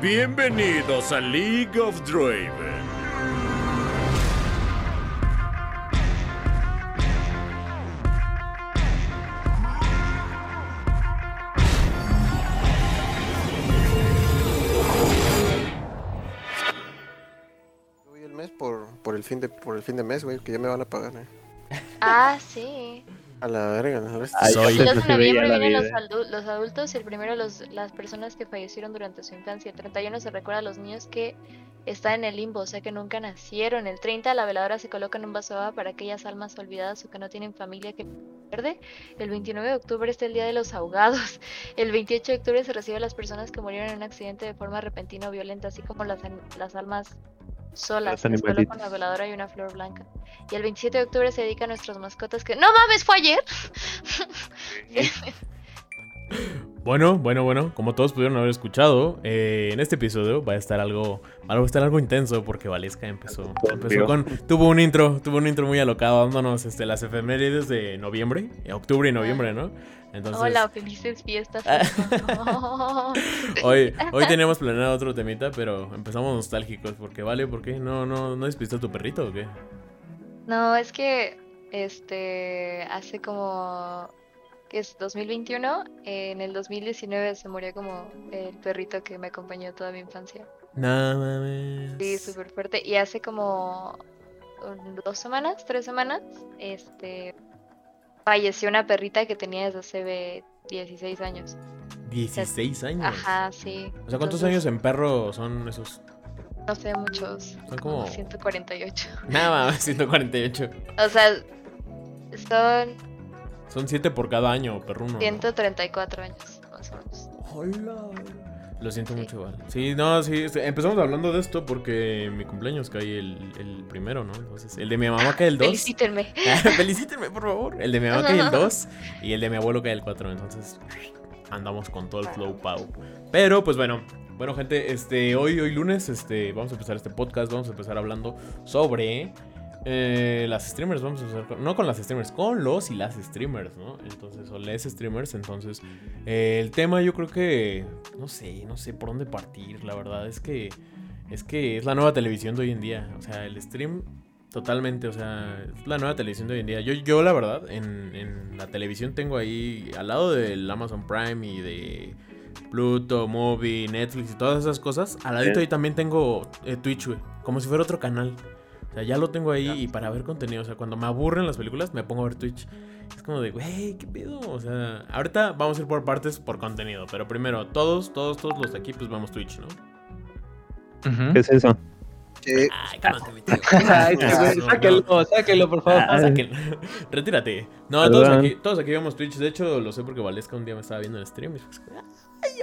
Bienvenidos a League of Draven. Voy el mes por, por el fin de por el fin de mes, güey, que ya me van a pagar, eh. Ah, sí. A la verga, ¿no? Ay, Soy- El se 2 de veía noviembre la vienen los, adu- los adultos y el primero los, las personas que fallecieron durante su infancia. El 31 se recuerda a los niños que están en el limbo, o sea que nunca nacieron. El 30 la veladora se coloca en un vaso de agua para aquellas almas olvidadas o que no tienen familia que pierde. El 29 de octubre es el día de los ahogados. El 28 de octubre se recibe a las personas que murieron en un accidente de forma repentina o violenta, así como las, las almas solas. Coloca animalitos. una veladora y una flor blanca. Y el 27 de octubre se dedica a nuestras mascotas que... ¡No mames, fue ayer! Bueno, bueno, bueno, como todos pudieron haber escuchado, eh, en este episodio va a estar algo, va a estar algo intenso porque Valesca empezó, empezó con, tuvo un intro, tuvo un intro muy alocado dándonos este, las efemérides de noviembre, eh, octubre y noviembre, ¿no? Entonces, Hola, felices fiestas. Hoy, hoy teníamos planeado otro temita, pero empezamos nostálgicos porque vale, ¿por qué? ¿No, no, no despiste a tu perrito o qué? No, es que este hace como que es 2021, eh, en el 2019 se murió como el perrito que me acompañó toda mi infancia. No mames. Sí, súper fuerte. Y hace como dos semanas, tres semanas, este falleció una perrita que tenía desde hace ve- 16 años. 16 años. Ajá, sí. O sea, ¿cuántos Entonces, años en perro son esos? No sé, muchos. Son como- 148. Nada más, 148. O sea, son Son 7 por cada año, perruno. ¿no? 134 años, más o menos. Hola. Lo siento Sí. mucho, igual. Sí, no, sí. este, Empezamos hablando de esto porque mi cumpleaños cae el, el primero, ¿no? Entonces, el de mi mamá cae el 2. Felicítenme. Felicítenme, por favor. El de mi mamá cae el 2 y el de mi abuelo cae el 4. Entonces, andamos con todo el flow pau. Pero, pues bueno. Bueno, gente, este, hoy, hoy lunes, este, vamos a empezar este podcast. Vamos a empezar hablando sobre eh, las streamers. Vamos a empezar con- no con las streamers, con los y las streamers, ¿no? Entonces, o les streamers. Entonces, eh, el tema yo creo que, no sé, no sé por dónde partir. La verdad es que, es que es la nueva televisión de hoy en día. O sea, el stream Totalmente, o sea, es la nueva televisión de hoy en día. Yo, yo la verdad, en, en la televisión tengo ahí, al lado del Amazon Prime y de Pluto, Movie, Netflix y todas esas cosas, al ladito ahí también tengo eh, Twitch, güey, como si fuera otro canal. O sea, ya lo tengo ahí y para ver contenido, o sea, cuando me aburren las películas me pongo a ver Twitch. Es como de, güey, ¿qué pedo? O sea, ahorita vamos a ir por partes por contenido, pero primero, todos, todos, todos los de aquí, pues vemos Twitch, ¿no? ¿Qué es eso? Sí, Ay, cálmate, sáquenlo, sáquenlo, por favor. Ah, sáquenlo. Retírate. No, todos aquí, todos aquí vemos Twitch. De hecho, lo sé porque Valesca un día me estaba viendo en stream. Y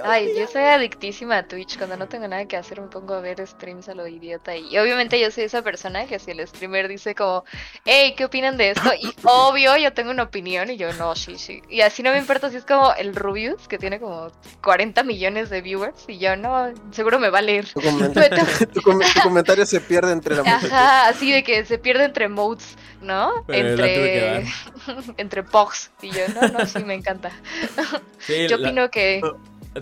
Ay, yo soy adictísima a Twitch. Cuando no tengo nada que hacer me pongo a ver streams a lo idiota. Y obviamente yo soy esa persona que si el streamer dice como, hey, ¿qué opinan de esto? Y obvio yo tengo una opinión y yo no, sí, sí. Y así no me importa si es como el Rubius, que tiene como 40 millones de viewers. Y yo no, seguro me va a leer. tu, comentario, tu com- tu comentario se pierde entre la multitud. Ajá, así de que se pierde entre modes, ¿no? Pero Entre, entre pogs. Y yo, no, no, sí, me encanta. sí, Yo la- opino que...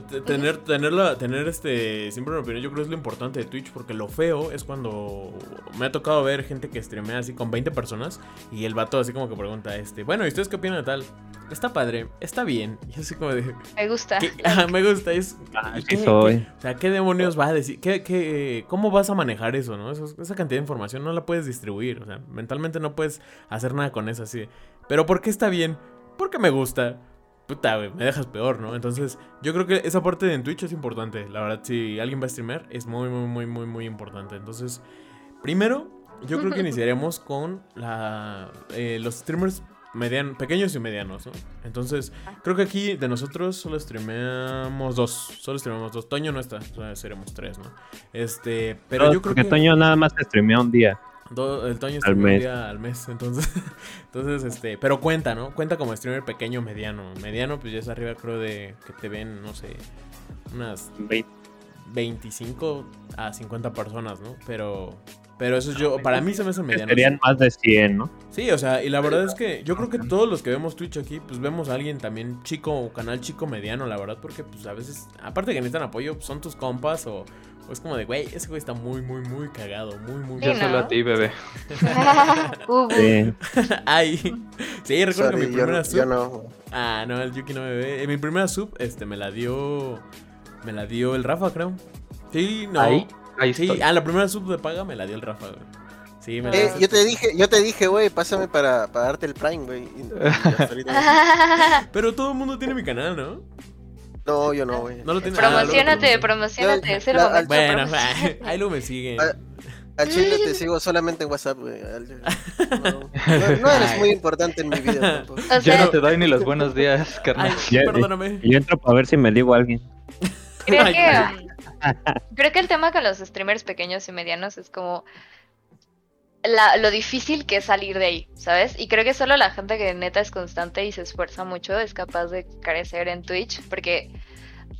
t- tener, tenerla, tener este, siempre una opinión, yo creo que es lo importante de Twitch, porque lo feo es cuando me ha tocado ver gente que streamea así con 20 personas y el vato así como que pregunta, este, bueno, ¿y ustedes qué opinan de tal? Está padre, está bien. Y así como de, Me gusta. ¿qué? Ajá, me gusta, es... Ah, ¿y sí qué- soy. qué- o sea, ¿qué demonios va a decir? ¿Qué, qué, ¿Cómo vas a manejar eso, no? Eso- esa cantidad de información no la puedes distribuir. O sea, mentalmente no puedes hacer nada con eso así. Pero ¿por qué está bien? Porque me gusta. Puta, güey, me dejas peor, ¿no? Entonces, yo creo que esa parte de en Twitch es importante. La verdad, si alguien va a streamer, es muy, muy, muy, muy, muy importante. Entonces, primero, yo creo que iniciaremos con la, eh, los streamers median, pequeños y medianos, ¿no? Entonces, creo que aquí de nosotros solo streameamos dos. Solo streameamos dos. Toño no está, o sea, seremos tres, ¿no? Este, pero No, yo creo porque que Toño nada más se streamea un día. Do- el Toño Al streamea un mes. día al mes, entonces, entonces, este, pero cuenta, ¿no? Cuenta como streamer pequeño, mediano. Mediano, pues ya es arriba, creo, de que te ven, no sé, unas 25 a 50 personas, ¿no? Pero Pero eso yo, para mí se me hace mediano. Serían más de 100, ¿no? Sí, o sea, y la verdad es que yo creo que todos los que vemos Twitch aquí, pues vemos a alguien también chico o canal chico mediano, la verdad, porque pues a veces, aparte que necesitan apoyo, pues, son tus compas o es como de, güey, ese güey está muy, muy, muy cagado, muy, muy... Sí, Yo ¿no? solo a ti, bebé. Sí. Ay, sí, recuerdo Sorry, que mi primera sub... yo no. Ah, no, el Yuki no me ve. Eh, mi primera sub, este, me la dio... Me la dio el Rafa, creo. Sí, no. Ahí, ahí Sí, estoy. ah, la primera sub de paga me la dio el Rafa, güey. Sí, me la Eh, dio. yo te dije, yo te dije, güey, pásame para, para darte el Prime, güey. Pero todo el mundo tiene mi canal, ¿no? No, yo no, güey. No lo tiene. Ah, Promocionate, promocionate, Yo- es el la- momento. Bueno, ahí luego me siguen. Al chile te sigo solamente en WhatsApp, güey. No, eres muy importante en mi vida tampoco. O Ya sea, no te doy ni los buenos días, Ay, carnal. Ya- perdóname. Yo entro para ver si me digo a alguien. creo que, creo que el tema con los streamers pequeños y medianos es como la- lo difícil que es salir de ahí, ¿sabes? Y creo que solo la gente que neta es constante y se esfuerza mucho es capaz de crecer en Twitch, porque,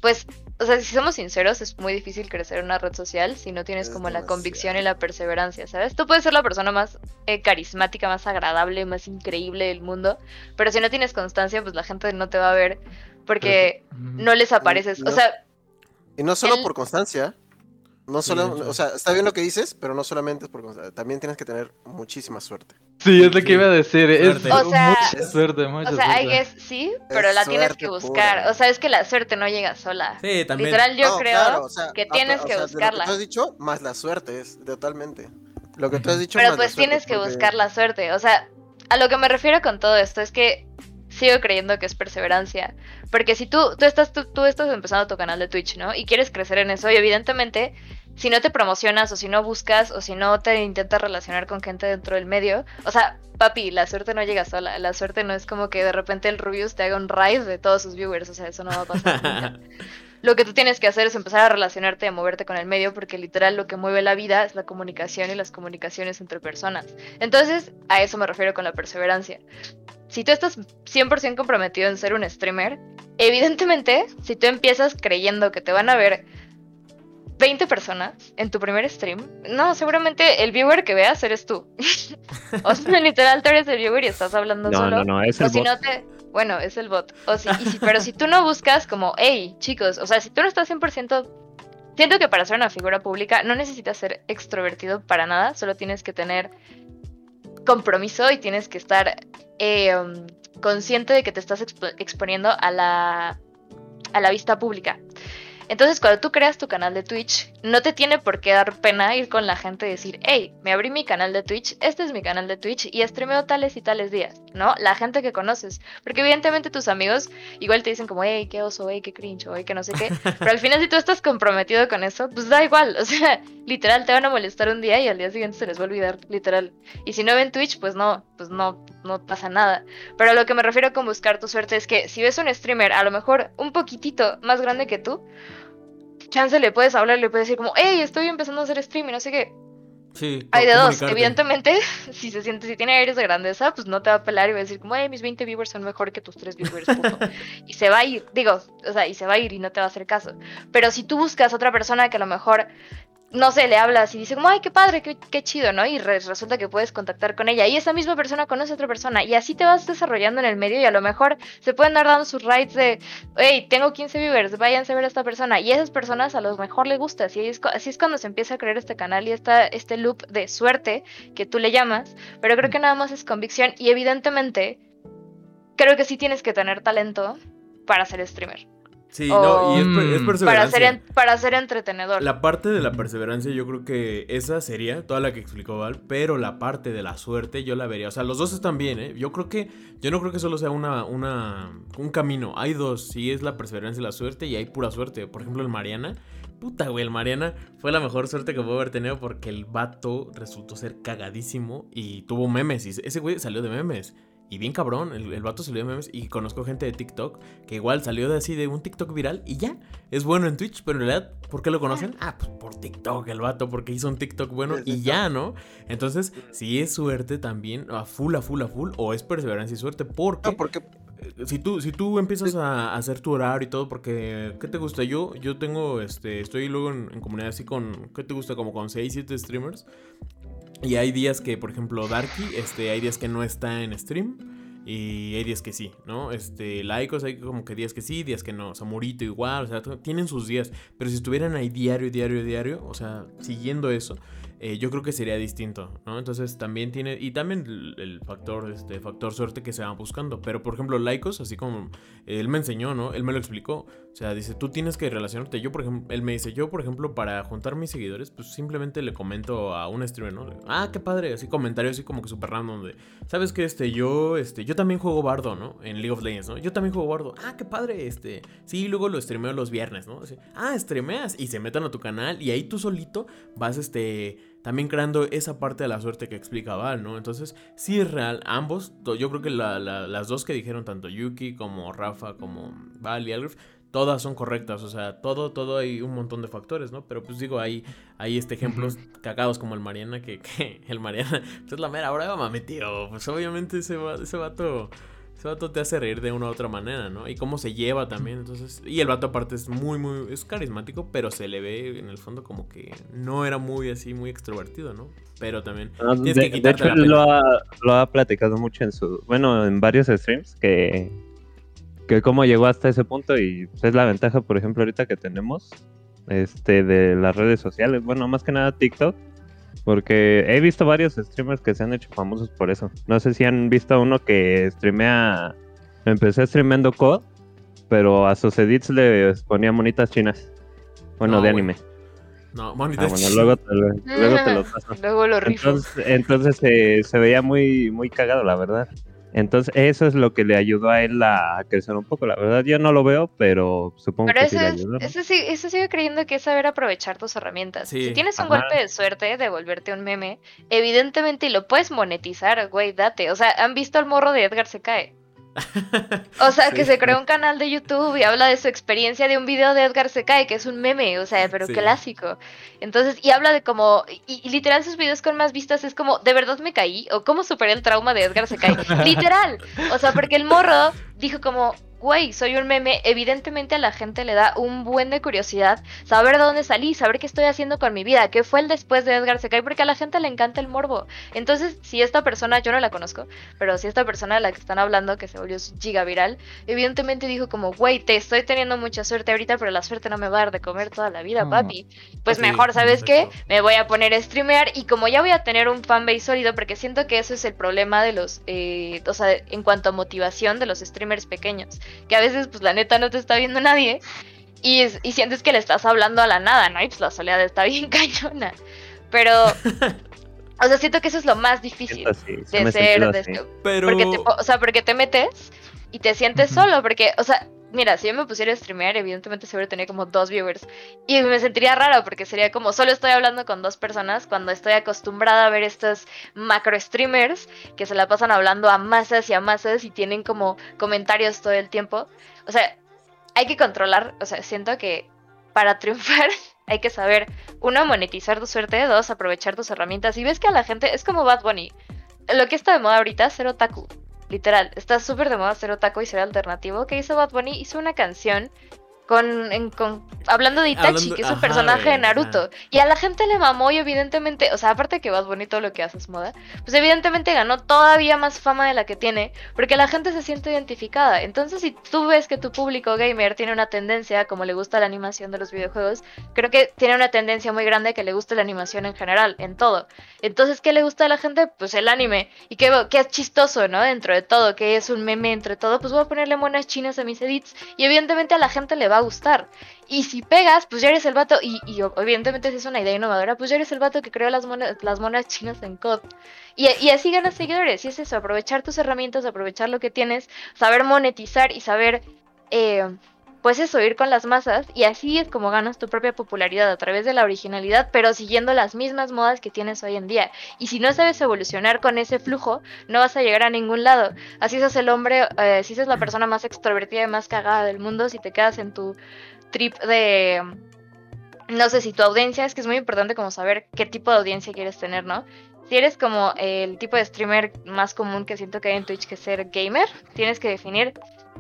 pues, o sea, si somos sinceros, es muy difícil crecer en una red social si no tienes Es como la convicción y la perseverancia, ¿sabes? Tú puedes ser la persona más eh, carismática, más agradable, más increíble del mundo, pero si no tienes constancia, pues la gente no te va a ver porque no les apareces. O sea, Y no solo El- por constancia. No solo, o sea, está bien lo que dices, pero no solamente es por constancia. También tienes que tener muchísima suerte. Sí, es lo que iba a decir. Es Suerte. O sea- mucha suerte, mucha O sea, I suerte. guess sí, pero la tienes que buscar. pura. O sea, es que la suerte no llega sola. Sí, también. Literal, yo No, creo claro, o sea, que tienes o que sea, de Lo buscarla. que tú has dicho, más la suerte, es totalmente. Lo que tú has dicho, Pero más la pues suerte, tienes que porque- buscar la suerte. O sea, a lo que me refiero con todo esto es que sigo creyendo que es perseverancia. Porque si tú, tú, estás, tú, tú estás empezando tu canal de Twitch, ¿no? Y quieres crecer en eso, y evidentemente, si no te promocionas o si no buscas o si no te intentas relacionar con gente dentro del medio, o sea, papi, la suerte no llega sola. La suerte no es como que de repente el Rubius te haga un raid de todos sus viewers. O sea, eso no va a pasar. Lo que tú tienes que hacer es empezar a relacionarte y a moverte con el medio, porque literal lo que mueve la vida es la comunicación y las comunicaciones entre personas. Entonces, a eso me refiero con la perseverancia. Si tú estás 100% comprometido en ser un streamer, evidentemente, si tú empiezas creyendo que te van a ver 20 personas en tu primer stream, no, seguramente el viewer que veas eres tú. o sea, literal, tú eres el viewer y estás hablando No, solo. no, no, es O el si bot. no te. Bueno, es el bot. O si, y si- pero si tú no buscas como, hey, chicos, o sea, si tú no estás 100%. Siento que para ser una figura pública no necesitas ser extrovertido para nada, solo tienes que tener compromiso y tienes que estar eh, um, consciente de que te estás expo- exponiendo a la, a la vista pública. Entonces, cuando tú creas tu canal de Twitch, no te tiene por qué dar pena ir con la gente y decir, hey, me abrí mi canal de Twitch, este es mi canal de Twitch y streameo tales y tales días, ¿no? La gente que conoces. Porque evidentemente tus amigos igual te dicen como, hey, qué oso, hey, qué cringe, hey, que no sé qué. Pero al final, si tú estás comprometido con eso, pues da igual. O sea, literal, te van a molestar un día y al día siguiente se les va a olvidar, literal. Y si no ven Twitch, pues no, pues no, no pasa nada. Pero a lo que me refiero con buscar tu suerte es que si ves un streamer a lo mejor un poquitito más grande que tú, chance le puedes hablar, le puedes decir como, hey, estoy empezando a hacer stream y no sé qué. Sí, Hay de dos, evidentemente, si se siente, si tiene aires de grandeza, pues no te va a pelar y va a decir como, hey, mis 20 viewers son mejor que tus 3 viewers, puto. y se va a ir, digo, o sea, y se va a ir y no te va a hacer caso. Pero si tú buscas otra persona que a lo mejor, no sé, le hablas y dice como, ay, qué padre, qué, qué chido, ¿no? Y re- resulta que puedes contactar con ella. Y esa misma persona conoce a otra persona y así te vas desarrollando en el medio y a lo mejor se pueden dar dando sus rights de, hey, tengo 15 viewers, váyanse a ver a esta persona y esas personas a lo mejor le gusta, así es, así es cuando se empieza a crear este canal y esta, este loop de suerte que tú le llamas, pero creo que nada más es convicción y evidentemente creo que sí tienes que tener talento para ser streamer, Sí, o- no, y es, per- es Mm. perseverancia. para ser, en- para ser entretenedor. La parte de la perseverancia yo creo que esa sería toda la que explicó Val, pero la parte de la suerte yo la vería, o sea, los dos están bien, ¿eh? Yo creo que yo no creo que solo sea una una un camino, hay dos, sí es la perseverancia y la suerte y hay pura suerte. Por ejemplo, el Mariana, puta güey, el Mariana fue la mejor suerte que puedo haber tenido porque el vato resultó ser cagadísimo y tuvo memes y ese güey salió de memes. Y bien cabrón, el, el vato salió de memes y conozco gente de TikTok que igual salió de así de un TikTok viral y ya. Es bueno en Twitch, pero en realidad, ¿por qué lo conocen? Ah, pues por TikTok, el vato, porque hizo un TikTok bueno y ya, ¿no? Entonces, si es suerte también, a full, a full, a full, o es perseverancia y suerte, porque No, porque eh, si tú, si tú empiezas a, a hacer tu horario y todo, porque, ¿qué te gusta? Yo, yo tengo, este, estoy luego en, en comunidad así con, ¿qué te gusta? Como con 6, 7 streamers. Y hay días que, por ejemplo, Darky, este, hay días que no está en stream. Y hay días que sí, ¿no? Este, laicos, hay como que días que sí, días que no. Samurito igual, o sea, tienen sus días. Pero si estuvieran ahí diario, diario, diario, o sea, siguiendo eso, eh, yo creo que sería distinto, ¿no? Entonces también tiene, y también el, factor, este, factor suerte que se va buscando. Pero por ejemplo, laicos, así como él me enseñó, ¿no? Él me lo explicó. O sea, dice, tú tienes que relacionarte. Yo, por ejemplo, él me dice, yo, por ejemplo, para juntar mis seguidores, pues simplemente le comento a un streamer, ¿no? Ah, qué padre, así comentarios así como que súper random de, ¿sabes qué? Este, yo, este, yo también juego Bardo, ¿no? En League of Legends, ¿no? Yo también juego Bardo. Ah, qué padre, este. Sí, luego lo streameo los viernes, ¿no? Así, ah, streameas y se metan a tu canal y ahí tú solito vas, este, también creando esa parte de la suerte que explica Val, ¿no? Entonces, sí es real, ambos, yo creo que la- la- las dos que dijeron, tanto Yuki como Rafa, como Val y Algrif, todas son correctas, o sea, todo, todo hay un montón de factores, ¿no? Pero pues digo, hay, hay este ejemplos cagados como el Mariana, que, que el Mariana, pues es la mera brava, mami, tío, pues obviamente ese, va- ese vato... Ese vato te hace reír de una u otra manera, ¿no? Y cómo se lleva también, entonces... Y el vato aparte es muy, muy... Es carismático, pero se le ve en el fondo como que no era muy así, muy extrovertido, ¿no? Pero también... No, Tienes de, que de hecho, lo ha, lo ha platicado mucho en su. Bueno, en varios streams que. Que cómo llegó hasta ese punto y pues, es la ventaja, por ejemplo, ahorita que tenemos este de las redes sociales. Bueno, más que nada TikTok. Porque he visto varios streamers que se han hecho famosos por eso. No sé si han visto a uno que streamea. Empecé streameando COD, pero a sus edits le ponía monitas chinas. Bueno, No, de anime. No, Ah, bonito. bueno, luego te, lo- luego te lo paso. Luego lo rifo. Entonces, entonces eh, se veía muy, muy cagado, la verdad. Entonces, eso es lo que le ayudó a él a crecer un poco. La verdad, yo no lo veo, pero supongo Pero que sí eso, le es, ayudó. ¿no? eso, sí, eso sigo creyendo que es saber aprovechar tus herramientas. Sí, Si tienes un ajá. golpe de suerte de volverte un meme, evidentemente lo puedes monetizar, güey, date. O sea, ¿han visto al morro de Edgar se cae? O sea, que se creó un canal de YouTube y habla de su experiencia de un video de Edgar se cae, que es un meme, o sea, pero Sí. clásico. Entonces, y habla de como, y, y literal sus videos con más vistas es como, ¿de verdad me caí? ¿O cómo superé el trauma de Edgar se cae? literal. O sea, porque el morro dijo como, güey, soy un meme, evidentemente a la gente le da un buen de curiosidad saber de dónde salí, saber qué estoy haciendo con mi vida, qué fue el después de Edgar se cae, porque a la gente le encanta el morbo. Entonces, si esta persona, yo no la conozco, pero si esta persona de la que están hablando, que se volvió giga viral, evidentemente dijo como, güey, te estoy teniendo mucha suerte ahorita, pero la suerte no me va a dar de comer toda la vida, Mm. papi. Pues Sí, mejor, ¿sabes qué? Me voy a poner a streamear y como ya voy a tener un fanbase sólido, porque siento que eso es el problema de los, eh, o sea, en cuanto a motivación de los streamers pequeños, que a veces, pues la neta no te está viendo nadie. Y, es- y sientes que le estás hablando a la nada, ¿no? Y pues la soledad está bien cañona. Pero, o sea, siento que eso es lo más difícil así, sí de ser, de-. Pero... porque te, o sea, porque te metes y te sientes solo, porque, o sea, mira, si yo me pusiera a streamear, evidentemente seguro tenía como dos viewers y me sentiría raro porque sería como solo estoy hablando con dos personas cuando estoy acostumbrada a ver estos macro streamers que se la pasan hablando a masas y a masas y tienen como comentarios todo el tiempo. O sea, hay que controlar, o sea, siento que para triunfar hay que saber, uno, monetizar tu suerte, dos, aprovechar tus herramientas. Y ves que a la gente es como Bad Bunny. Lo que está de moda ahorita, ser otaku. Literal, está súper de moda ser otaku y ser alternativo. ¿Qué hizo Bad Bunny? Hizo una canción con, en- con hablando de Itachi, Hablando- que es un ajá, personaje de- Naruto. Y a la gente le mamó y evidentemente, o sea, aparte que Bunny todo lo que hace es moda, pues evidentemente ganó todavía más fama de la que tiene, porque la gente se siente identificada. Entonces, si tú ves que tu público gamer tiene una tendencia, como le gusta la animación de los videojuegos, creo que tiene una tendencia muy grande que le guste la animación en general, en todo. Entonces, ¿qué le gusta a la gente? Pues el anime. Y qué, qué es chistoso, ¿no? Dentro de todo, que es un meme entre todo, pues voy a ponerle monas chinas a mis edits. Y evidentemente a la gente le va a gustar. Y si pegas, pues ya eres el vato. Y, y evidentemente si es una idea innovadora, pues ya eres el vato que creó las monas, las monas chinas en COD. Y, y así ganas seguidores. Y es eso, aprovechar tus herramientas, aprovechar lo que tienes, saber monetizar y saber. eh, pues eso, ir con las masas y así es como ganas tu propia popularidad a través de la originalidad, pero siguiendo las mismas modas que tienes hoy en día. Y si no sabes evolucionar con ese flujo, no vas a llegar a ningún lado. Así sos el hombre, eh, si sos la persona más extrovertida y más cagada del mundo, si te quedas en tu trip de... No sé si tu audiencia, es que es muy importante como saber qué tipo de audiencia quieres tener, ¿no? Si eres como el tipo de streamer más común que siento que hay en Twitch que ser gamer, tienes que definir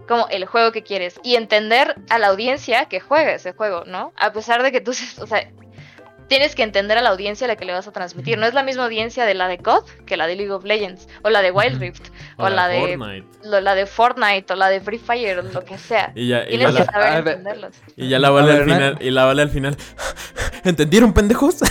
como el juego que quieres y entender a la audiencia que juega ese juego, ¿no? A pesar de que tú, o sea, tienes que entender a la audiencia a la que le vas a transmitir. No es la misma audiencia de la de COD que la de League of Legends, o la de Wild Rift, o, la de Fortnite. lo- la de Fortnite, o la de Free Fire, o lo que sea. Y ya, y ya Tienes que la, saber ver, entenderlos. y ya la vale al final. Y la vale al final. ¿Entendieron, pendejos?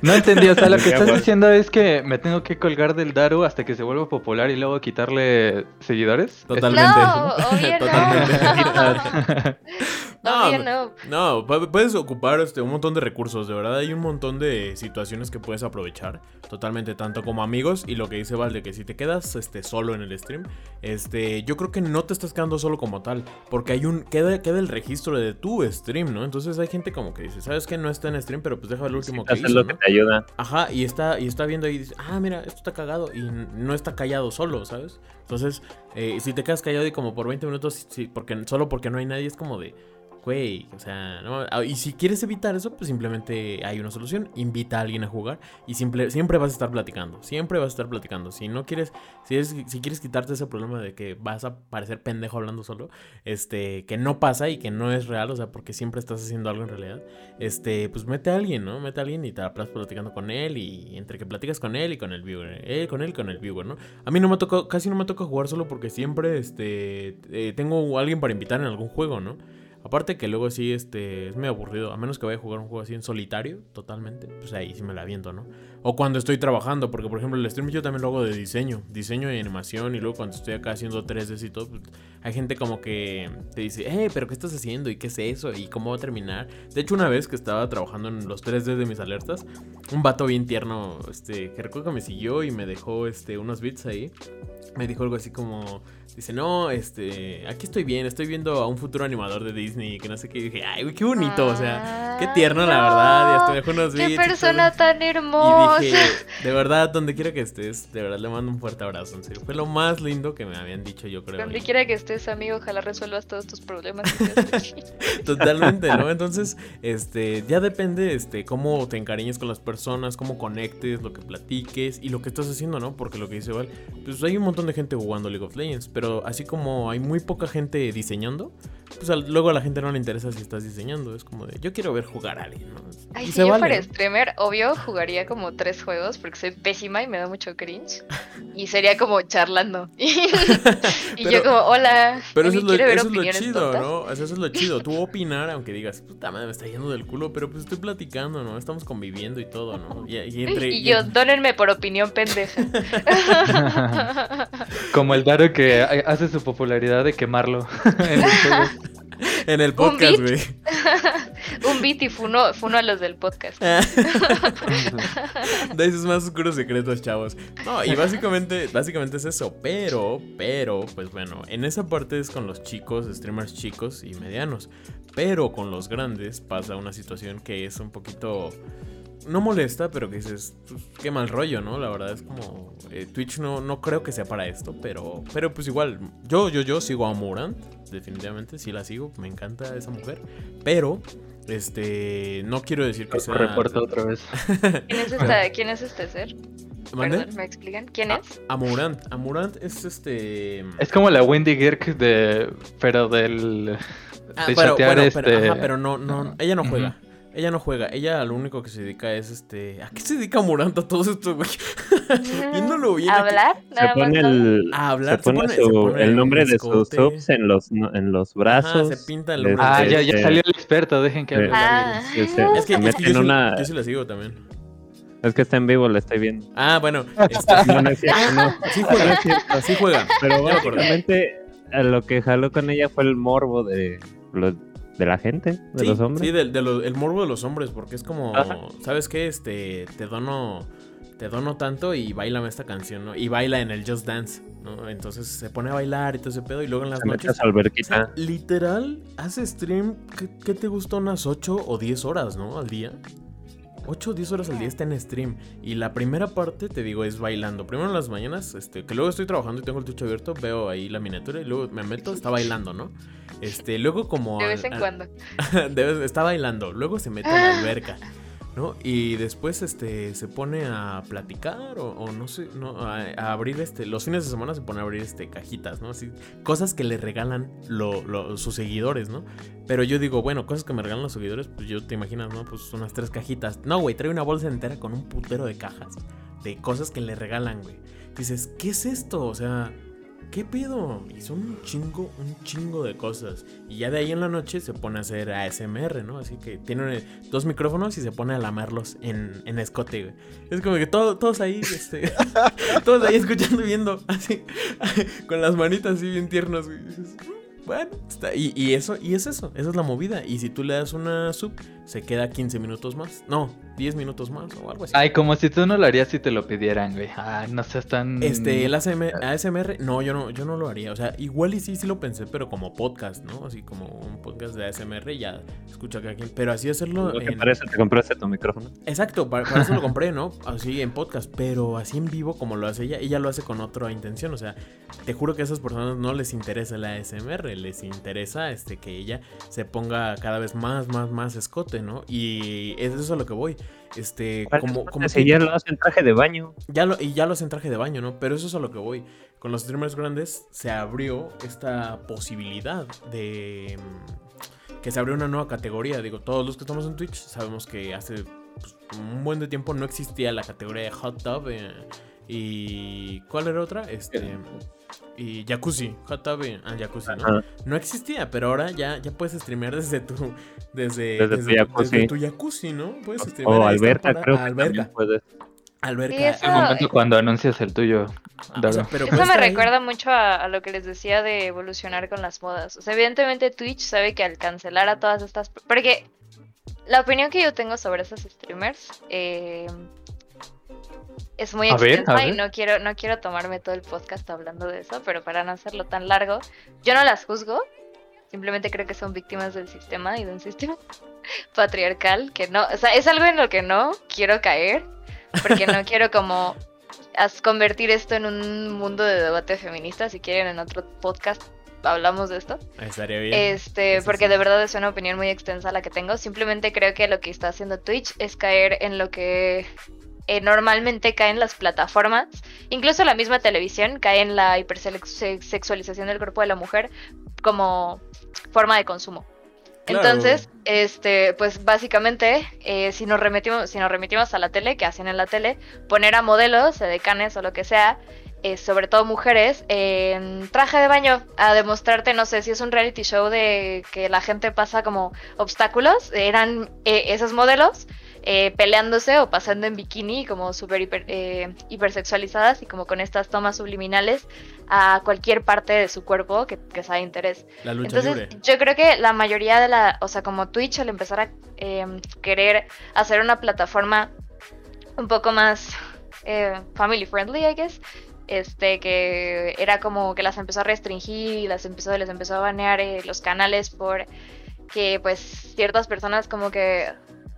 No entendí, o sea, lo que estás bueno. diciendo es que me tengo que colgar del Daru hasta que se vuelva popular y luego quitarle seguidores. Totalmente. No, obvio Totalmente. no. No. No, pu- puedes ocupar este, un montón de recursos, de verdad hay un montón de situaciones que puedes aprovechar, totalmente, tanto como amigos y lo que dice Valde, que si te quedas este, solo en el stream, este, yo creo que no te estás quedando solo como tal, porque hay un, queda, queda el registro de tu stream, ¿no? Entonces hay gente como que dice, ¿sabes que No está en stream, pero pues deja el último que Hacer hizo, lo ¿no? que te ayuda. Ajá, y está, y está viendo ahí y dice, ah, mira, esto está cagado. Y no está callado solo, ¿sabes? Entonces, eh, si te quedas callado y como por 20 minutos, sí, porque, solo porque no hay nadie, es como de, o sea. Ah, Y si quieres evitar eso, pues simplemente hay una solución. Invita a alguien a jugar y siempre vas a estar platicando. Siempre vas a estar platicando. Si no quieres, si, es, si quieres quitarte ese problema de que vas a parecer pendejo hablando solo, este, que no pasa y que no es real, o sea, porque siempre estás haciendo algo en realidad, este, pues mete a alguien, ¿no? Mete a alguien y te la pasas platicando con él y entre que platicas con él y con el viewer, él con él y con el viewer, ¿no? A mí no me tocó, casi no me toca jugar solo porque siempre, este, eh, tengo a alguien para invitar en algún juego, ¿no? Aparte que luego sí, este, es muy aburrido, a menos que vaya a jugar un juego así en solitario, totalmente, pues ahí sí me la aviento, ¿no? O cuando estoy trabajando, porque por ejemplo el stream yo también lo hago de diseño, diseño y animación, y luego cuando estoy acá haciendo 3D y todo, pues, hay gente como que te dice, eh, pero ¿qué estás haciendo? ¿Y qué es eso? ¿Y cómo va a terminar? De hecho, una vez que estaba trabajando en los 3D de mis alertas, un vato bien tierno, este, que recuerdo que me siguió y me dejó, este, unos bits ahí, me dijo algo así como, dice, no, este, aquí estoy bien, estoy viendo a un futuro animador de Disney, que no sé qué, y dije, ay, güey, qué bonito, o sea, qué tierno, la verdad, y hasta me dejó unos Qué y persona tan Y hermosa. dije, de verdad, donde quiera que estés, de verdad le mando un fuerte abrazo, en serio. Fue lo más lindo que me habían dicho, yo creo. Donde quiera que estés, amigo, ojalá resuelvas todos tus problemas. y. Totalmente, ¿no? Entonces, este, ya depende, este, cómo te encariñes con las personas, cómo conectes, lo que platiques y lo que estás haciendo, ¿no? Porque lo que dice Val, pues hay un montón de gente jugando League of Legends, pero así como hay muy poca gente diseñando, pues al- luego a la gente no le interesa si estás diseñando, es como de, yo quiero ver jugar a alguien, ¿no? Ay, si yo vale, fuera streamer, obvio, jugaría como tres juegos porque soy pésima y me da mucho cringe. Y sería como charlando. y Pero- yo como, hola, Pero eso es, ¿alguien lo, eso es lo chido, tontas? ¿no? Eso es lo chido. Tú opinar, aunque digas, puta madre, me está yendo del culo, pero pues estoy platicando, ¿no? Estamos conviviendo y todo, ¿no? Y, y entre, Y y- yo, dónenme por opinión pendeja. Como el Daru que ha- hace su popularidad de quemarlo en los juegos. En el podcast, güey. Un beat y funo, funo a los del podcast. De esos más oscuros secretos, chavos. No, y básicamente, básicamente es eso. Pero, pero, pues bueno, en esa parte es con los chicos, streamers chicos y medianos. Pero con los grandes pasa una situación que es un poquito. No molesta, pero que dices, pues, qué mal rollo, ¿no? La verdad es como. eh, Twitch no, no creo que sea para esto, pero. Pero pues igual, yo, yo, yo sigo a Morant. Definitivamente, sí la sigo. Me encanta esa mujer. Pero. Este. No quiero decir que sea. Reporta otra vez. ¿Quién es, esta, ¿Quién es este ser? Perdón, ¿me explican? ¿Quién es? Amurant. Amurant es este. Es como la Wendy Girk de. Pero del. Ah, de pero, chatear bueno, este. pero, ajá, pero no, no, ella no juega. Ella no juega. Ella lo único que se dedica es este. ¿A qué se dedica Amurant a todo esto, güey? Viéndolo bien. aquí- ¿Hablar? Se pone el, A hablar. se pone, se su- pone el nombre de sus subs en los, no- en los brazos. Ajá, se pinta el nombre. Ah, ya, ya este, salió el experto, dejen que hable. Ah. se- se- Es que, se es que yo, sí, una... yo sí la sigo también. Es que está en vivo, la estoy viendo. Ah, bueno. este, No, no es cierto, no. sí juega. Sí juega. Pero básicamente a lo que jaló con ella fue el morbo de, lo- de la gente, de sí, los hombres. Sí, del- de el morbo de los hombres, porque es como, Ajá. ¿sabes qué? Este, te dono, te dono tanto y bailame esta canción, ¿no? Y baila en el Just Dance, ¿no? Entonces se pone a bailar y todo ese pedo y luego en las Se noches... su o sea, alberquita. literal, hace stream, ¿qué, qué te gusta? Unas 8 o 10 horas, ¿no? Al día. 8 o 10 horas al día está en stream. Y la primera parte, te digo, es bailando. Primero en las mañanas, este, que luego estoy trabajando y tengo el techo abierto, veo ahí la miniatura y luego me meto, está bailando, ¿no? Este, luego como... De vez en al- cuando. está bailando, luego se mete a la alberca. ¿No? Y después este se pone a platicar o, no sé, no, a, abrir este, los fines de semana se pone a abrir este cajitas, ¿no? Así, cosas que le regalan lo- sus seguidores, ¿no? Pero yo digo, bueno, cosas que me regalan los seguidores, pues yo te imaginas, ¿no? Pues unas tres cajitas. No, güey, trae una bolsa entera con un putero de cajas de cosas que le regalan, güey. Dices, ¿qué es esto? O sea, ¿qué pedo? Y son un chingo, un chingo de cosas. Y ya de ahí en la noche se pone a hacer ASMR, ¿no? Así que tiene dos micrófonos y se pone a lamerlos en, en escote, güey. Es como que todo- todos ahí, este, todos ahí escuchando viendo, así, con las manitas así bien tiernas, güey. "Mm, Bueno, está, y, y eso, y es eso, esa es la movida. Y si tú le das una sub, se queda 15 minutos más. No, 10 minutos más o algo así. Ay, como si tú no lo harías si te lo pidieran, güey. Ay, no seas tan... Este, el ASM ASMR, no, yo no, yo no lo haría. O sea, igual y sí, sí lo pensé, pero como podcast, ¿no? Así como un podcast de ASMR, ya escucha cada quien. Pero así hacerlo. Lo que en- parece, te compraste tu micrófono. Exacto, para, para eso lo compré, ¿no? Así en podcast, pero así en vivo como lo hace ella, ella lo hace con otra intención, o sea, te juro que a esas personas no les interesa la ASMR, les interesa este que ella se ponga cada vez más, más, más escote, ¿no? Y es eso a lo que voy. Este, como, ya lo hacen traje de baño. ya lo, y ya lo hacen traje de baño, ¿no? Pero eso es a lo que voy. Con los streamers grandes se abrió esta posibilidad de mm, que se abrió una nueva categoría. Digo, todos los que estamos en Twitch sabemos que hace pues, un buen de tiempo no existía la categoría de hot tub eh, y ¿cuál era otra? Este y jacuzzi, hot tub y ah, jacuzzi, ¿no? Ajá. No existía, pero ahora ya, ya puedes streamear desde tu desde, Desde tu jacuzzi. desde tu jacuzzi, ¿no? Puedes streamear O alberca, para- creo que alberca. puedes. Alberca. Sí, eso- El momento cuando anuncias el tuyo. Ah, o Daro. sea, pero Eso me ahí. recuerda mucho a, a lo que les decía de evolucionar con las modas. O sea, evidentemente Twitch sabe que al cancelar a todas estas... Porque la opinión que yo tengo sobre esos streamers eh, es muy A extensa y ver. no quiero, no quiero tomarme todo el podcast hablando de eso, pero para no hacerlo tan largo, yo no las juzgo. Simplemente creo que son víctimas del sistema y de un sistema patriarcal que no... O sea, es algo en lo que no quiero caer porque no quiero como convertir esto en un mundo de debate feminista. Si quieren, en otro podcast hablamos de esto. Estaría bien. Este, Eso porque de verdad es una opinión muy extensa la que tengo. Simplemente creo que lo que está haciendo Twitch es caer en lo que eh, normalmente caen las plataformas. Incluso la misma televisión cae en la hipersexualización del cuerpo de la mujer como forma de consumo. Claro. Entonces, este, pues básicamente, eh, si nos remitimos, si nos remitimos a la tele, que hacen en la tele, poner a modelos, decanes o lo que sea, eh, sobre todo mujeres, en traje de baño, a demostrarte, no sé, si es un reality show de que la gente pasa como obstáculos, eran eh, esos modelos eh, peleándose o pasando en bikini, como súper hiper, eh, hipersexualizadas y como con estas tomas subliminales a cualquier parte de su cuerpo que, que sea de interés. La lucha Entonces, libre. yo creo que la mayoría de la, o sea, como Twitch al empezar a eh, querer hacer una plataforma un poco más eh, family friendly, I guess, este, que era como que las empezó a restringir y las empezó, les empezó a banear eh, los canales por que pues ciertas personas como que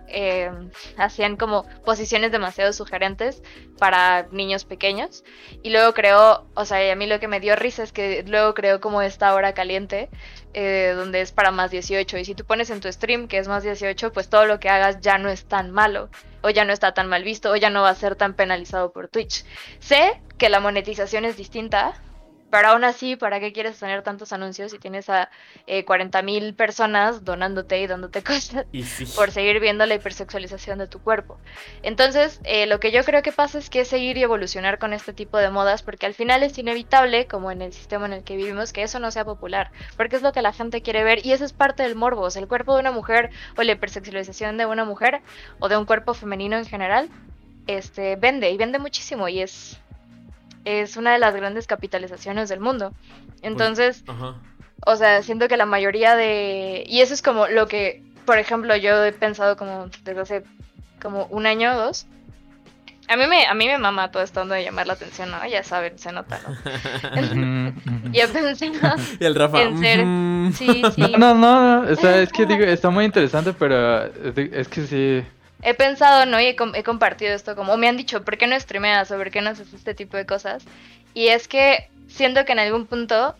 eh, hacían como posiciones demasiado sugerentes para niños pequeños y luego creó, o sea, y a mí lo que me dio risa es que luego creó como esta hora caliente eh, donde es para más 18 y si tú pones en tu stream que es más 18 pues todo lo que hagas ya no es tan malo o ya no está tan mal visto o ya no va a ser tan penalizado por Twitch. Sé que la monetización es distinta, pero aún así, ¿para qué quieres tener tantos anuncios si tienes a eh, 40 mil personas donándote y dándote cosas? Y sí. por seguir viendo la hipersexualización de tu cuerpo. Entonces, eh, lo que yo creo que pasa es que es seguir y evolucionar con este tipo de modas, porque al final es inevitable, como en el sistema en el que vivimos, que eso no sea popular, porque es lo que la gente quiere ver y eso es parte del morbo. O sea, el cuerpo de una mujer o la hipersexualización de una mujer o de un cuerpo femenino en general, este, vende y vende muchísimo y es, es una de las grandes capitalizaciones del mundo. Entonces, Ajá. o sea, siento que la mayoría de... Y eso es como lo que, por ejemplo, yo he pensado como desde hace como un año o dos. A mí me, a mí me mama todo esto de llamar la atención, ¿no? Ya saben, se nota, ¿no? Ujú, ujú. Y he pensado... y el Rafa. En mm, Sí, sí. No, no, no, o sea, es que digo, está muy interesante, pero es que sí. He pensado, ¿no? Y he, com- he compartido esto como... Me han dicho, ¿por qué no streameas o por qué no haces este tipo de cosas? Y es que siento que en algún punto,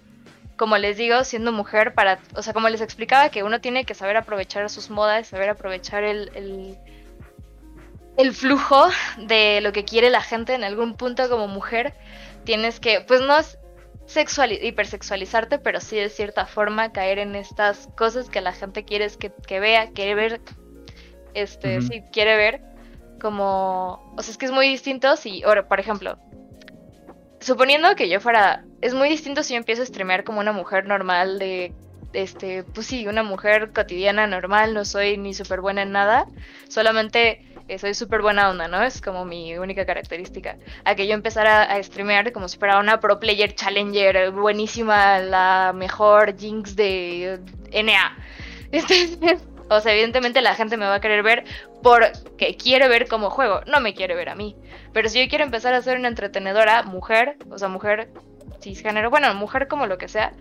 como les digo, siendo mujer, para... O sea, como les explicaba, que uno tiene que saber aprovechar sus modas, saber aprovechar el... el flujo de lo que quiere la gente en algún punto como mujer, tienes que, pues no es sexuali- hipersexualizarte, pero sí de cierta forma caer en estas cosas que la gente quiere que, que vea, quiere este, Ujú. sí, quiere ver, como, o sea, es que es muy distinto si, ahora, por ejemplo, suponiendo que yo fuera, es muy distinto si yo empiezo a streamear como una mujer normal de, este, pues sí, una mujer cotidiana normal, no soy ni súper buena en nada, solamente eh, soy súper buena onda, ¿no? Es como mi única característica. A que yo empezara a streamear como si fuera una pro player challenger, buenísima, la mejor Jinx de NA. Este, o sea, evidentemente la gente me va a querer ver porque quiere ver cómo juego, no me quiere ver a mí. Pero si yo quiero empezar a ser una entretenedora, mujer, o sea, mujer cisgénero, bueno, mujer como lo que sea,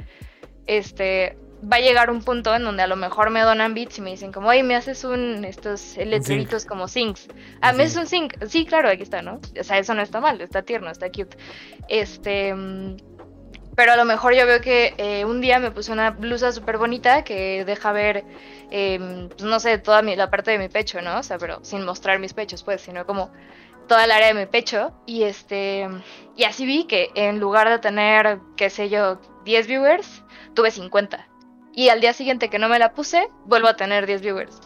este, va a llegar un punto en donde a lo mejor me donan bits y me dicen como, oye, me haces un, estos letreritos como syncs. Ah, me haces un sync. Sí, claro, aquí está, ¿no? O sea, eso no está mal, está tierno, está cute. Este, mm, pero a lo mejor yo veo que eh, un día me puse una blusa súper bonita que deja ver, em, pues, no sé, toda mi- la parte de mi pecho, ¿no? O sea, pero sin mostrar mis pechos, pues, sino como toda el área de mi pecho. Y este, y así vi que en lugar de tener, qué sé yo, 10 viewers, tuve 50. Y al día siguiente que no me la puse, vuelvo a tener 10 viewers,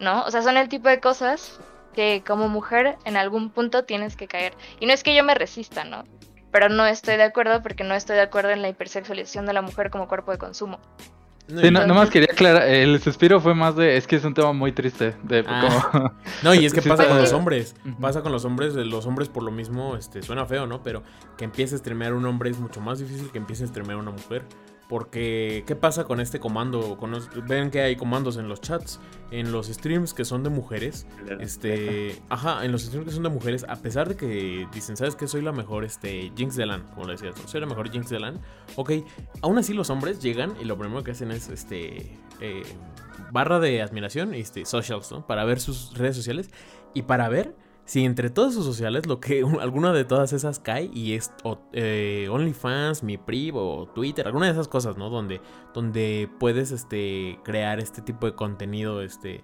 ¿no? O sea, son el tipo de cosas que como mujer en algún punto tienes que caer. Y no es que yo me resista, ¿no? Pero no estoy de acuerdo porque no estoy de acuerdo en la hipersexualización de la mujer como cuerpo de consumo. No, Sí, no, nomás quería aclarar, el suspiro fue más de, es que es un tema muy triste, de Ah. como... No, y es que Sí, pasa con los hombres. Pasa con los hombres. Los hombres por lo mismo, este, suena feo, ¿no? Pero que empiece a streamear un hombre es mucho más difícil que empiece a streamear una mujer. Porque, ¿qué pasa con este comando? Con los- ven que hay comandos en los chats, en los streams que son de mujeres. Este, ajá, en los streams que son de mujeres, a pesar de que dicen, ¿sabes qué? Soy la mejor, este, Jinx de LAN, como le decías, soy la mejor Jinx de LAN. Ok, aún así los hombres llegan y lo primero que hacen es, este, eh, barra de admiración, este, socials, ¿no? Para ver sus redes sociales y para ver si entre todas sus sociales lo que alguna de todas esas cae y es o, eh, OnlyFans, mi Priv o Twitter, alguna de esas cosas, ¿no? Donde, donde puedes, este, crear este tipo de contenido, este,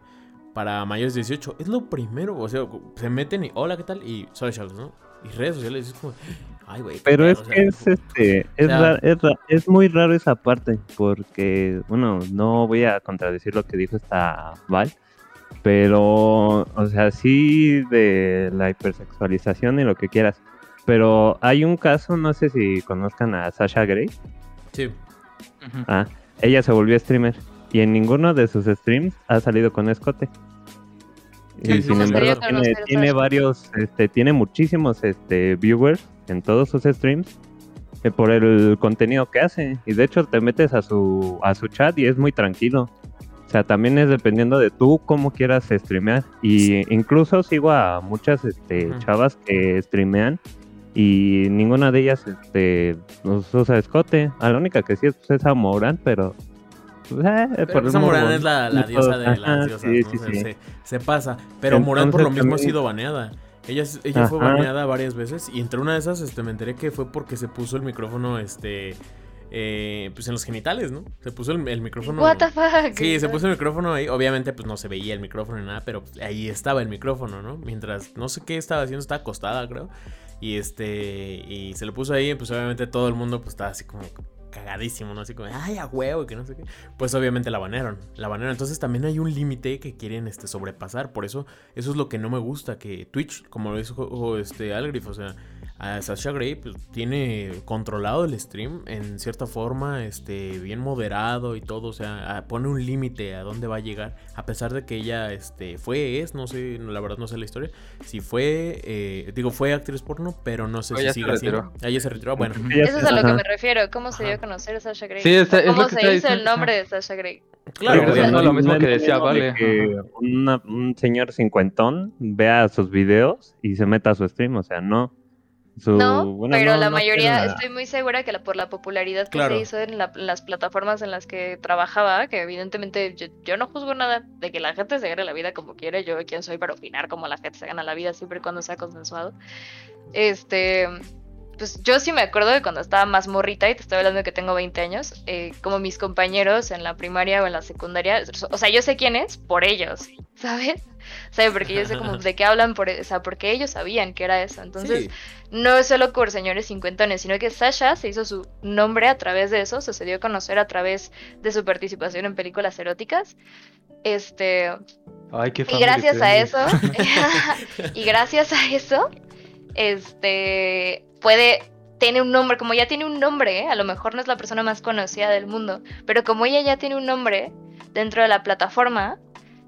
para mayores de 18. Es lo primero, o sea, se meten y hola, ¿qué tal? Y socials, ¿no? Y redes sociales, es como, ay, güey. Pero pedo", es o sea, que es este es muy raro esa parte porque bueno no voy a contradecir lo que dijo esta Val pero o sea sí de la hipersexualización y lo que quieras. Pero hay un caso no sé si conozcan a Sasha Grey. Sí. Ah ella se volvió streamer y en ninguno de sus streams ha salido con escote. Sí, y sí, sin embargo tiene, Conocer tiene varios este tiene muchísimos este viewers en todos sus streams eh, por el contenido que hace. Y de hecho te metes a su a su chat y es muy tranquilo o sea también es dependiendo de tú cómo quieras streamear y incluso sigo a muchas este chavas que streamean y ninguna de ellas este nos usa escote a la única que sí es, pues, es a Morán pero pues, eh, Pero esa Morán es la, diosa de las diosas, sí, ¿no? sí, Se- sí. Se, se pasa. Pero Morán por lo mismo ha sido baneada. Ella, ella fue baneada varias veces y entre una de esas este, me enteré que fue porque se puso el micrófono este eh, pues en los genitales, ¿no? Se puso el, el micrófono. What the fuck? Sí, se puso el micrófono ahí. Obviamente, pues no se veía el micrófono ni nada, pero ahí estaba el micrófono, ¿no? Mientras, no sé qué estaba haciendo, estaba acostada, creo. Y este, y se lo puso ahí, pues obviamente todo el mundo, pues estaba así como cagadísimo, ¿no? Así como, ay, a huevo, y que no sé qué. Pues obviamente la banearon, la banearon. Entonces también hay un límite que quieren, este, sobrepasar. Por eso, eso es lo que no me gusta, que Twitch, como lo dijo este Algrif, o sea, a Sasha Grey pues, tiene controlado el stream en cierta forma, este, bien moderado y todo, o sea, a- pone un límite a dónde va a llegar, a pesar de que ella, este, fue, es, no sé, la verdad no sé la historia, si fue, eh, digo, fue actriz porno, pero no sé si sigue siendo. retiró. Ella se retiró, bueno. Eso es a lo que me refiero. ¿Cómo se dio Ajá. a conocer a Sasha Grey? Sí, es ¿Cómo lo que se hizo el nombre de Sasha Grey? Claro, Pero obviamente. no, lo mismo es que decía de Vale, que una- un señor cincuentón vea sus videos y se meta a su stream, o sea, no. Su- No, bueno, pero no- la no mayoría, estoy muy segura que la, por la popularidad que Claro. se hizo en la- las plataformas en las que trabajaba, que evidentemente yo, yo no juzgo nada de que la gente se gane la vida como quiere, yo quién soy para opinar cómo la gente se gana la vida siempre y cuando sea consensuado. Este, pues yo sí me acuerdo de cuando estaba más morrita, y te estoy hablando de que tengo 20 años, eh, como mis compañeros en la primaria o en la secundaria, o sea, yo sé quién es por ellos, ¿sabes? O sea, porque yo sé como de qué hablan, por, o sea, porque ellos sabían que era eso. Entonces, Sí. no es solo por señores cincuentones, sino que Sasha se hizo su nombre a través de eso, se dio a conocer a través de su participación en películas eróticas. Este, Ay, qué y gracias a eso, y gracias a eso, este, puede, tiene un nombre, como ya tiene un nombre, ¿eh? a lo mejor no es la persona más conocida del mundo, pero como ella ya tiene un nombre dentro de la plataforma,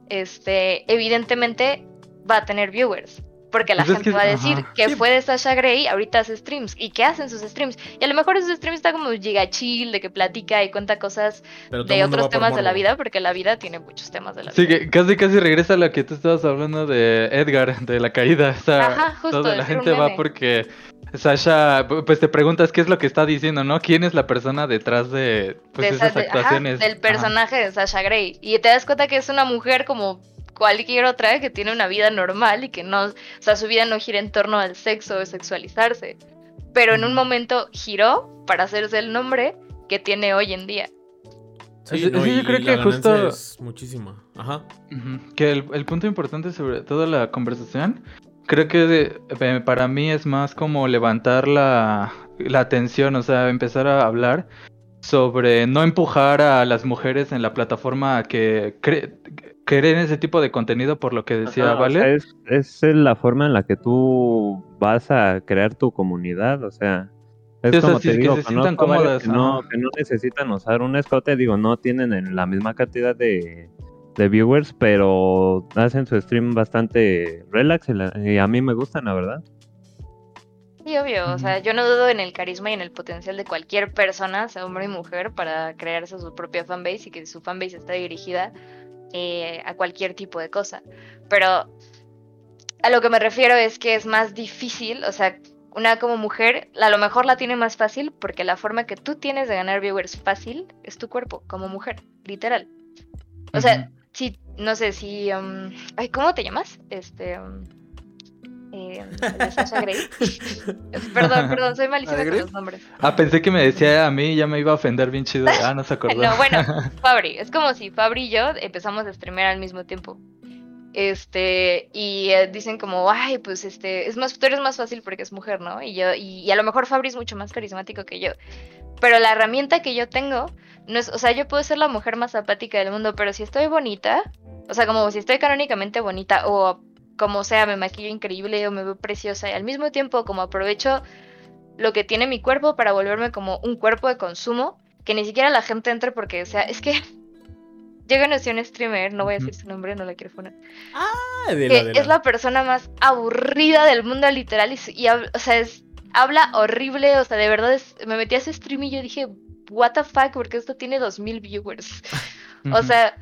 este, evidentemente va a tener viewers. Porque la Pues es gente que- va a decir ajá. que Sí. fue de Sasha Grey, ahorita hace streams. ¿Y qué hacen sus streams? Y a lo mejor esos streams está como giga chill, de que platica y cuenta cosas de otros temas de la vida, porque la vida tiene muchos temas de la Sí, vida. que casi casi regresa a lo que tú estabas hablando de Edgar, de la caída. O sea, Ajá, justo, toda la gente va porque Sasha, pu- pues te preguntas qué es lo que está diciendo, ¿no? ¿Quién es la persona detrás de pues, de esas esa- de- ajá, actuaciones? del Ajá. personaje de Sasha Grey. Y te das cuenta que es una mujer como cualquier otra que tiene una vida normal y que no, o sea, su vida no gira en torno al sexo o sexualizarse. Pero en un momento giró para hacerse el nombre que tiene hoy en día. Sí, Sí, no, sí, yo creo que justo- es muchísima. Ajá. Que el, el punto importante sobre toda la conversación, creo que eh, para mí es más como levantar la, la atención, o sea, empezar a hablar sobre no empujar a las mujeres en la plataforma que cre- creen ese tipo de contenido por lo que decía Ajá, o Vale. sea, es, es la forma en la que tú vas a crear tu comunidad, o sea, es Sí, o sea, como sí, te que digo, se sientan conozco varios cómodas, que no, que no necesitan usar un escote, digo, no tienen en la misma cantidad de, de viewers, pero hacen su stream bastante relax y, la- y a mí me gustan, la verdad. Sí, obvio, o sea, yo no dudo en el carisma y en el potencial de cualquier persona, sea hombre y mujer, para crearse su propia fanbase y que su fanbase esté dirigida eh, a cualquier tipo de cosa. Pero a lo que me refiero es que es más difícil, o sea, una como mujer, a lo mejor la tiene más fácil porque la forma que tú tienes de ganar viewers fácil es tu cuerpo, como mujer, literal. O sea, si, no sé, si... um, ay, ¿cómo te llamas? Este... um, eh, de Sasha Grey. perdón, perdón, soy malísima ¿La de con los nombres. Ah, pensé que me decía a mí, ya me iba a ofender bien chido. Ah, no se acordó. No, bueno, Fabri. Es como si Fabri y yo empezamos a streamear al mismo tiempo. Este, y eh, dicen como, ay, pues este, es más, tú eres más fácil porque es mujer, ¿no? Y yo, y, y a lo mejor Fabri es mucho más carismático que yo. Pero la herramienta que yo tengo, no es, o sea, yo puedo ser la mujer más apática del mundo, pero si estoy bonita, o sea, como si estoy canónicamente bonita, o como sea, me maquillo increíble o me veo preciosa, y al mismo tiempo como aprovecho lo que tiene mi cuerpo para volverme como un cuerpo de consumo, que ni siquiera la gente entre porque, o sea, es que yo conocí a un streamer, no voy a decir su nombre, no la quiero poner, Ah, de que la, de la. es la persona más aburrida del mundo literal y, y o sea, es, habla horrible, o sea, de verdad es- me metí a su stream y yo dije, what the fuck, porque esto tiene 2000 viewers. O sea,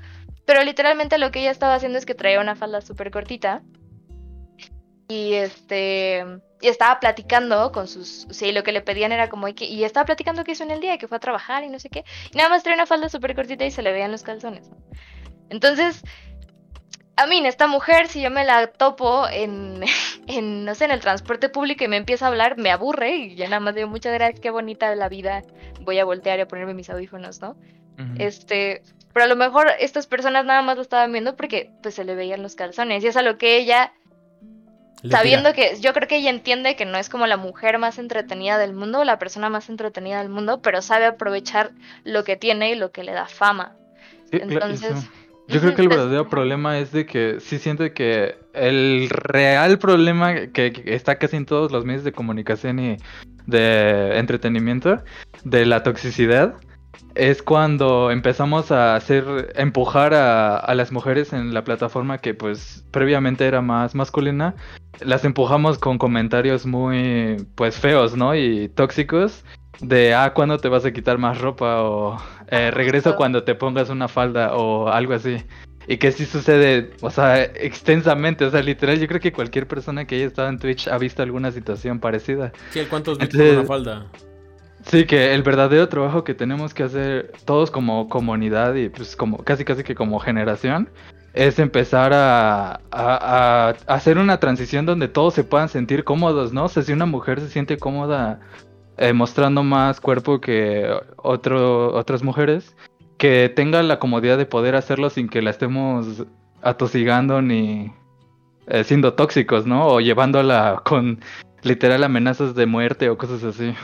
pero literalmente lo que ella estaba haciendo es que traía una falda súper cortita. Y este. Y estaba platicando con sus. Sí, lo que le pedían era como. Y estaba platicando que hizo en el día, que fue a trabajar y no sé qué. Y nada más traía una falda súper cortita y se le veían los calzones. Entonces. A mí, esta mujer, si yo me la topo en, en, no sé, en el transporte público y me empieza a hablar, me aburre y ya nada más digo, muchas gracias, qué bonita la vida, voy a voltear y a ponerme mis audífonos, ¿no? Este, pero a lo mejor estas personas nada más lo estaban viendo porque pues se le veían los calzones y es a lo que ella, Le sabiendo tira. que yo creo que ella entiende que no es como la mujer más entretenida del mundo, la persona más entretenida del mundo, pero sabe aprovechar lo que tiene y lo que le da fama. Sí, Entonces. Yo creo que el verdadero problema es de que sí siento que el real problema que, que está casi en todos los medios de comunicación y de entretenimiento, de la toxicidad, es cuando empezamos a hacer, empujar a, a las mujeres en la plataforma que pues previamente era más masculina, las empujamos con comentarios muy pues feos, ¿no? Y tóxicos de, ah, ¿cuándo te vas a quitar más ropa? O eh, regreso cuando te pongas una falda o algo así. Y que sí sucede, o sea, extensamente, o sea, literal, yo creo que cualquier persona que haya estado en Twitch ha visto alguna situación parecida. Sí, el cuántos bits Entonces- por una falda. Sí, que el verdadero trabajo que tenemos que hacer todos como comunidad y pues como casi casi que como generación es empezar a, a- a hacer una transición donde todos se puedan sentir cómodos, ¿no? O sea, si una mujer se siente cómoda eh, mostrando más cuerpo que otro, otras mujeres, que tenga la comodidad de poder hacerlo sin que la estemos atosigando ni eh, siendo tóxicos, ¿no? O llevándola con literal amenazas de muerte o cosas así.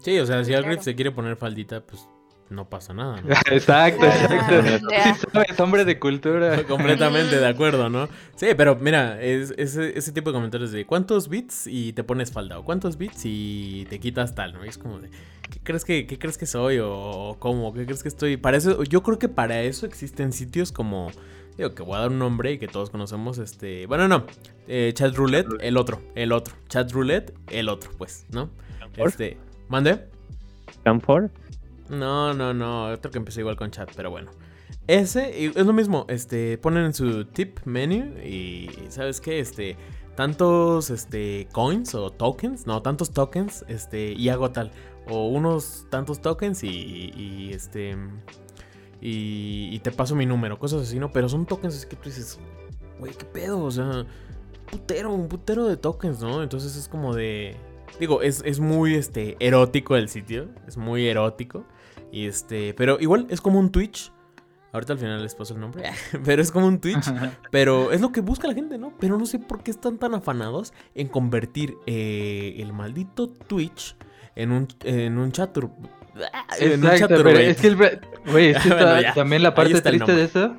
Sí, o sea, si Claro. Algriff se quiere poner faldita, pues no pasa nada, ¿no? exacto, exacto. Ya. Sí sabes, hombre de cultura. Completamente de acuerdo, ¿no? Sí, pero mira, es, ese, ese tipo de comentarios de ¿cuántos bits y te pones falda? ¿O cuántos bits y te quitas tal? ¿no? Y es como de, ¿qué crees que, qué crees que soy? ¿O, o cómo? ¿Qué crees que estoy? Para eso, yo creo que para eso existen sitios como, digo, que voy a dar un nombre y que todos conocemos, este, bueno, no, eh, Chat Roulette, el otro, el otro, Chat Roulette, el otro, pues, ¿no? Este, ¿mande? Camfor. No, no, no. Otro que empezó igual con chat, pero bueno. Ese es lo mismo. Este, ponen en su tip menu y ¿sabes qué? Este, tantos este coins o tokens, no, tantos tokens, este, y hago tal o unos tantos tokens y, y, este y, y te paso mi número, cosas así, ¿no? Pero son tokens así que tú dices, güey, qué pedo, o sea, putero, un putero de tokens, ¿no? Entonces es como de Digo, es, es muy este, erótico el sitio. Es muy erótico. Y este. Pero igual es como un Twitch. Ahorita al final les paso el nombre. pero es como un Twitch. Pero es lo que busca la gente, ¿no? Pero no sé por qué están tan afanados en convertir eh, el maldito Twitch en un, en un chatur. En un Exacto, pero chaturbate. es que el es que Bueno, ya. también la parte triste de eso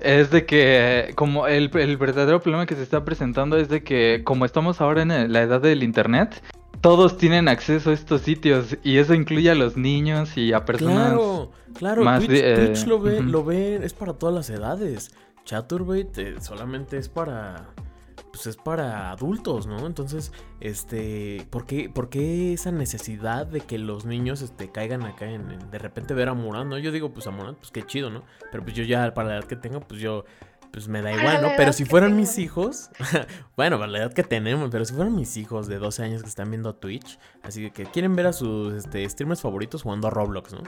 es de que como el, el verdadero problema que se está presentando es de que como estamos ahora en la edad del internet, todos tienen acceso a estos sitios y eso incluye a los niños y a personas Claro, claro. más Twitch, de- eh, Twitch lo ve, lo ve, es para todas las edades. Chaturbate eh, solamente es para. Pues es para adultos, ¿no? Entonces, este. ¿por qué, por qué esa necesidad de que los niños este, caigan acá en, en de repente ver a Morán, ¿no? Yo digo, pues a Morán, pues qué chido, ¿no? Pero pues yo ya, para la edad que tengo, pues yo. Pues me da Para igual, ¿no? Pero si fueran tengo. mis hijos. bueno, para la edad que tenemos, pero si fueran mis hijos de 12 años que están viendo Twitch, así que quieren ver a sus este, streamers favoritos jugando a Roblox, ¿no?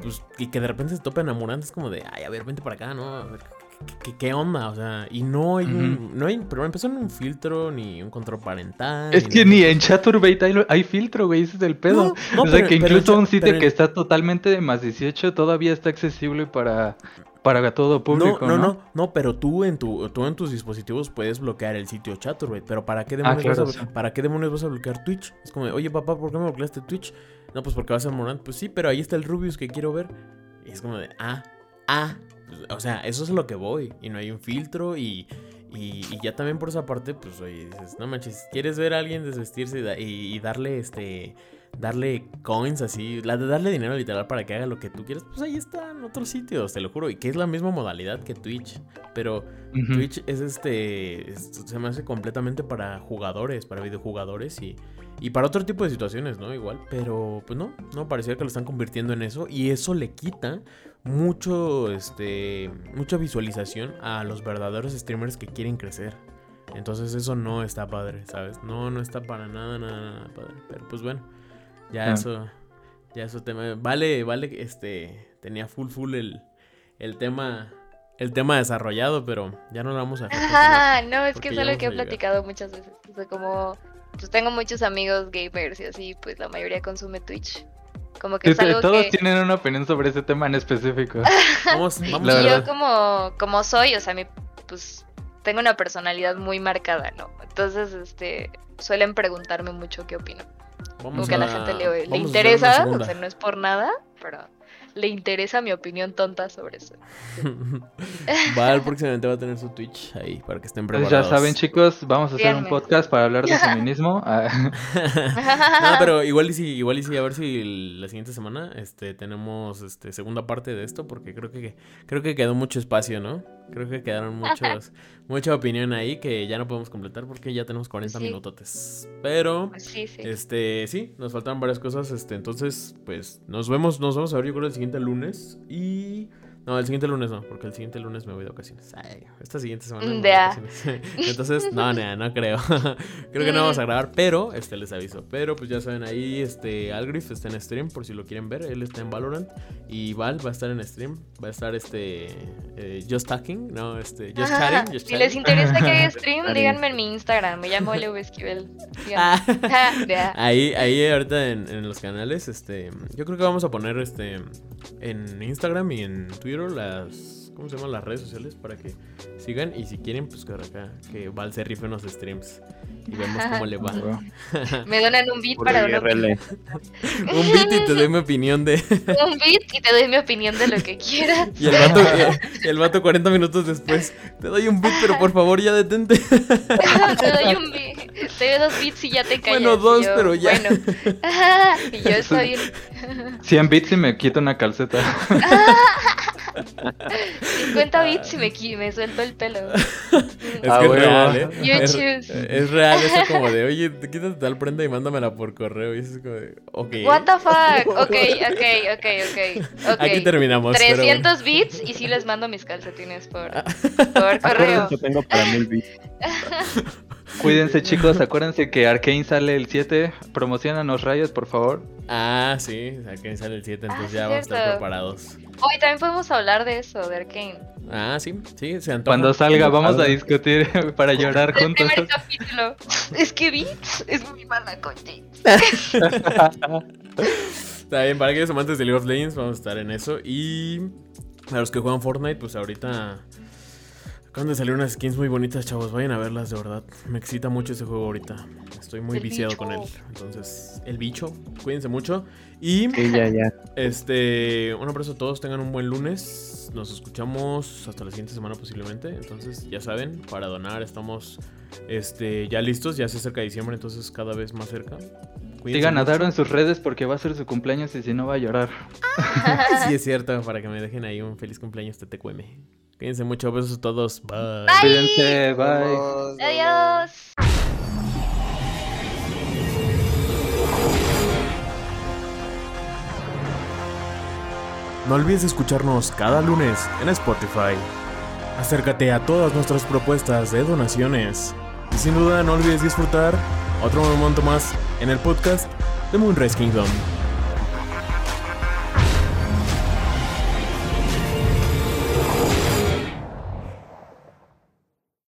Pues, y que de repente se topen enamorantes como de, ay, a ver, vente para acá, ¿no? A ver, ¿qué, qué, qué onda? O sea, y no hay un, no hay, pero empezó en un filtro, ni un control parental. Es que nada. ni en Chaturbate hay, hay filtro, güey, ese es el pedo. No, no, o sea pero- que incluso un sitio que está totalmente de más 18 todavía está accesible para, para todo público, no, ¿no? no, no, no, pero tú en tu, tú en tus dispositivos puedes bloquear el sitio Chaturbate, pero ¿para qué demonios, claro, vas, a, sí. ¿para qué demonios vas a bloquear Twitch? Es como, de, oye papá, ¿por qué me bloqueaste Twitch? No, pues porque vas a Morant. Pues sí, pero ahí está el Rubius que quiero ver. Y es como de, ah, ah. O sea, eso es a lo que voy. Y no hay un filtro y, y, y ya también por esa parte, pues oye, dices, no manches, ¿quieres ver a alguien desvestirse y- y darle este... Darle coins así, la de darle dinero literal para que haga lo que tú quieras, pues ahí está en otros sitios, te lo juro, y que es la misma modalidad que Twitch, pero. Twitch es este. es- se me hace completamente para jugadores, para videojugadores y, y para otro tipo de situaciones, ¿no? Igual. Pero, pues no, no, parecía que lo están convirtiendo en eso. Y eso le quita mucho, este. mucha visualización a los verdaderos streamers que quieren crecer. Entonces eso no está padre, ¿sabes? No, no está para nada, nada, nada padre. Pero pues bueno, ya Ah. eso. Ya eso tema. Vale, vale, este. Tenía full, full el, el tema. El tema desarrollado, pero ya no lo vamos a. Ajá, no, es que es algo que he platicado muchas veces. O sea, como pues tengo muchos amigos gamers y así, pues la mayoría consume Twitch. Como que Sí, es sí, algo todos que tienen una opinión sobre ese tema en específico. Vamos, y yo como como soy, o sea, mi pues tengo una personalidad muy marcada, ¿no? Entonces, este suelen preguntarme mucho qué opino. Como vamos que a la gente le, le interesa, o sea, no es por nada, pero le interesa mi opinión tonta sobre eso. Val próximamente va a tener su Twitch ahí para que estén Pues preparados. ya saben, chicos, vamos a hacer un podcast para hablar de feminismo. Ah, no, pero igual y sí, igual y sí, a ver si la siguiente semana este tenemos este segunda parte de esto porque creo que creo que quedó mucho espacio, ¿no? Creo que quedaron muchos mucha opinión ahí que ya no podemos completar porque ya tenemos 40 Sí. minutotes. Pero Pues sí, sí. Este, sí, nos faltan varias cosas. Este, entonces, pues, nos vemos, nos vamos a ver, yo creo, el siguiente lunes. Y No, el siguiente lunes no, porque el siguiente lunes me voy de ocasiones. Ay, esta siguiente semana. me voy de ocasiones. Entonces, no, no, no creo. creo que no vamos a grabar, pero este les aviso. Pero pues ya saben, ahí este Algrif está en stream por si lo quieren ver. Él está en Valorant. Y Val va a estar en stream. Va a estar este eh, Just Talking, no, este Just Ajá, Chatting. Just Si les interesa que haga stream, díganme en mi Instagram. Me llamo Leo Esquivel. Ah. Ahí, ahí ahorita en, en los canales, este, yo creo que vamos a poner este en Instagram y en Twitter las, ¿cómo se llaman las redes sociales para que sigan y si quieren pues que acá que Val se rife unos streams y vemos cómo le va. Me donan un beat para una. Un beat y te doy mi opinión de un beat y te doy mi opinión de lo que quieras. y el vato y el vato 40 minutos después, te doy un beat, pero por favor ya detente. te doy un beat. Te doy dos beats y ya te callas. Bueno, dos, yo, pero ya. Bueno. Y yo está bien. 100 bits y me quito una calceta. 50 bits y me, me suelto el pelo. Es Ah, que es bueno. real, ¿eh? You Es, es real eso como de, oye, te quítate tal prenda y mándamela por correo. Y es como de, ok. What the fuck? Ok, ok, ok, ok. Aquí ok. terminamos. pero bueno. 300 bits y sí les mando mis calcetines por, por correo. Acuérdense, tengo para mil bits. Cuídense chicos, acuérdense que Arkane sale el 7. Promocionanos rayos, por favor. Ah, sí, aquí sale el 7, entonces Ah, ya vamos a estar preparados. Hoy también podemos hablar de eso, de Arkane. Ah, sí, sí, se antoja. Cuando salga vamos a discutir para llorar El juntos. primer capítulo. Es que Beats es muy mala content. Está bien, para aquellos amantes de League of Legends vamos a estar en eso. Y para los que juegan Fortnite, pues ahorita acaban de salir unas skins muy bonitas, chavos. Vayan a verlas, de verdad. Me excita mucho ese juego ahorita. Estoy muy El viciado bicho. con él. Entonces, el bicho, cuídense mucho. Y Sí, ya, ya. Este, un abrazo a todos, tengan un buen lunes. Nos escuchamos hasta la siguiente semana posiblemente. Entonces, ya saben, para donar estamos este, ya listos, ya se acerca diciembre, entonces cada vez más cerca. Cuídense Sigan a. Daro en sus redes porque va a ser su cumpleaños y si no va a llorar. Sí, es cierto, para que me dejen ahí un feliz cumpleaños TTQM. Cuídense mucho, besos a todos. Bye. Bye. Cuídense, bye. Vamos, vamos. Adiós. No olvides escucharnos cada lunes en Spotify. Acércate a todas nuestras propuestas de donaciones. Y sin duda no olvides disfrutar otro momento más en el podcast de Moonrise Kingdom.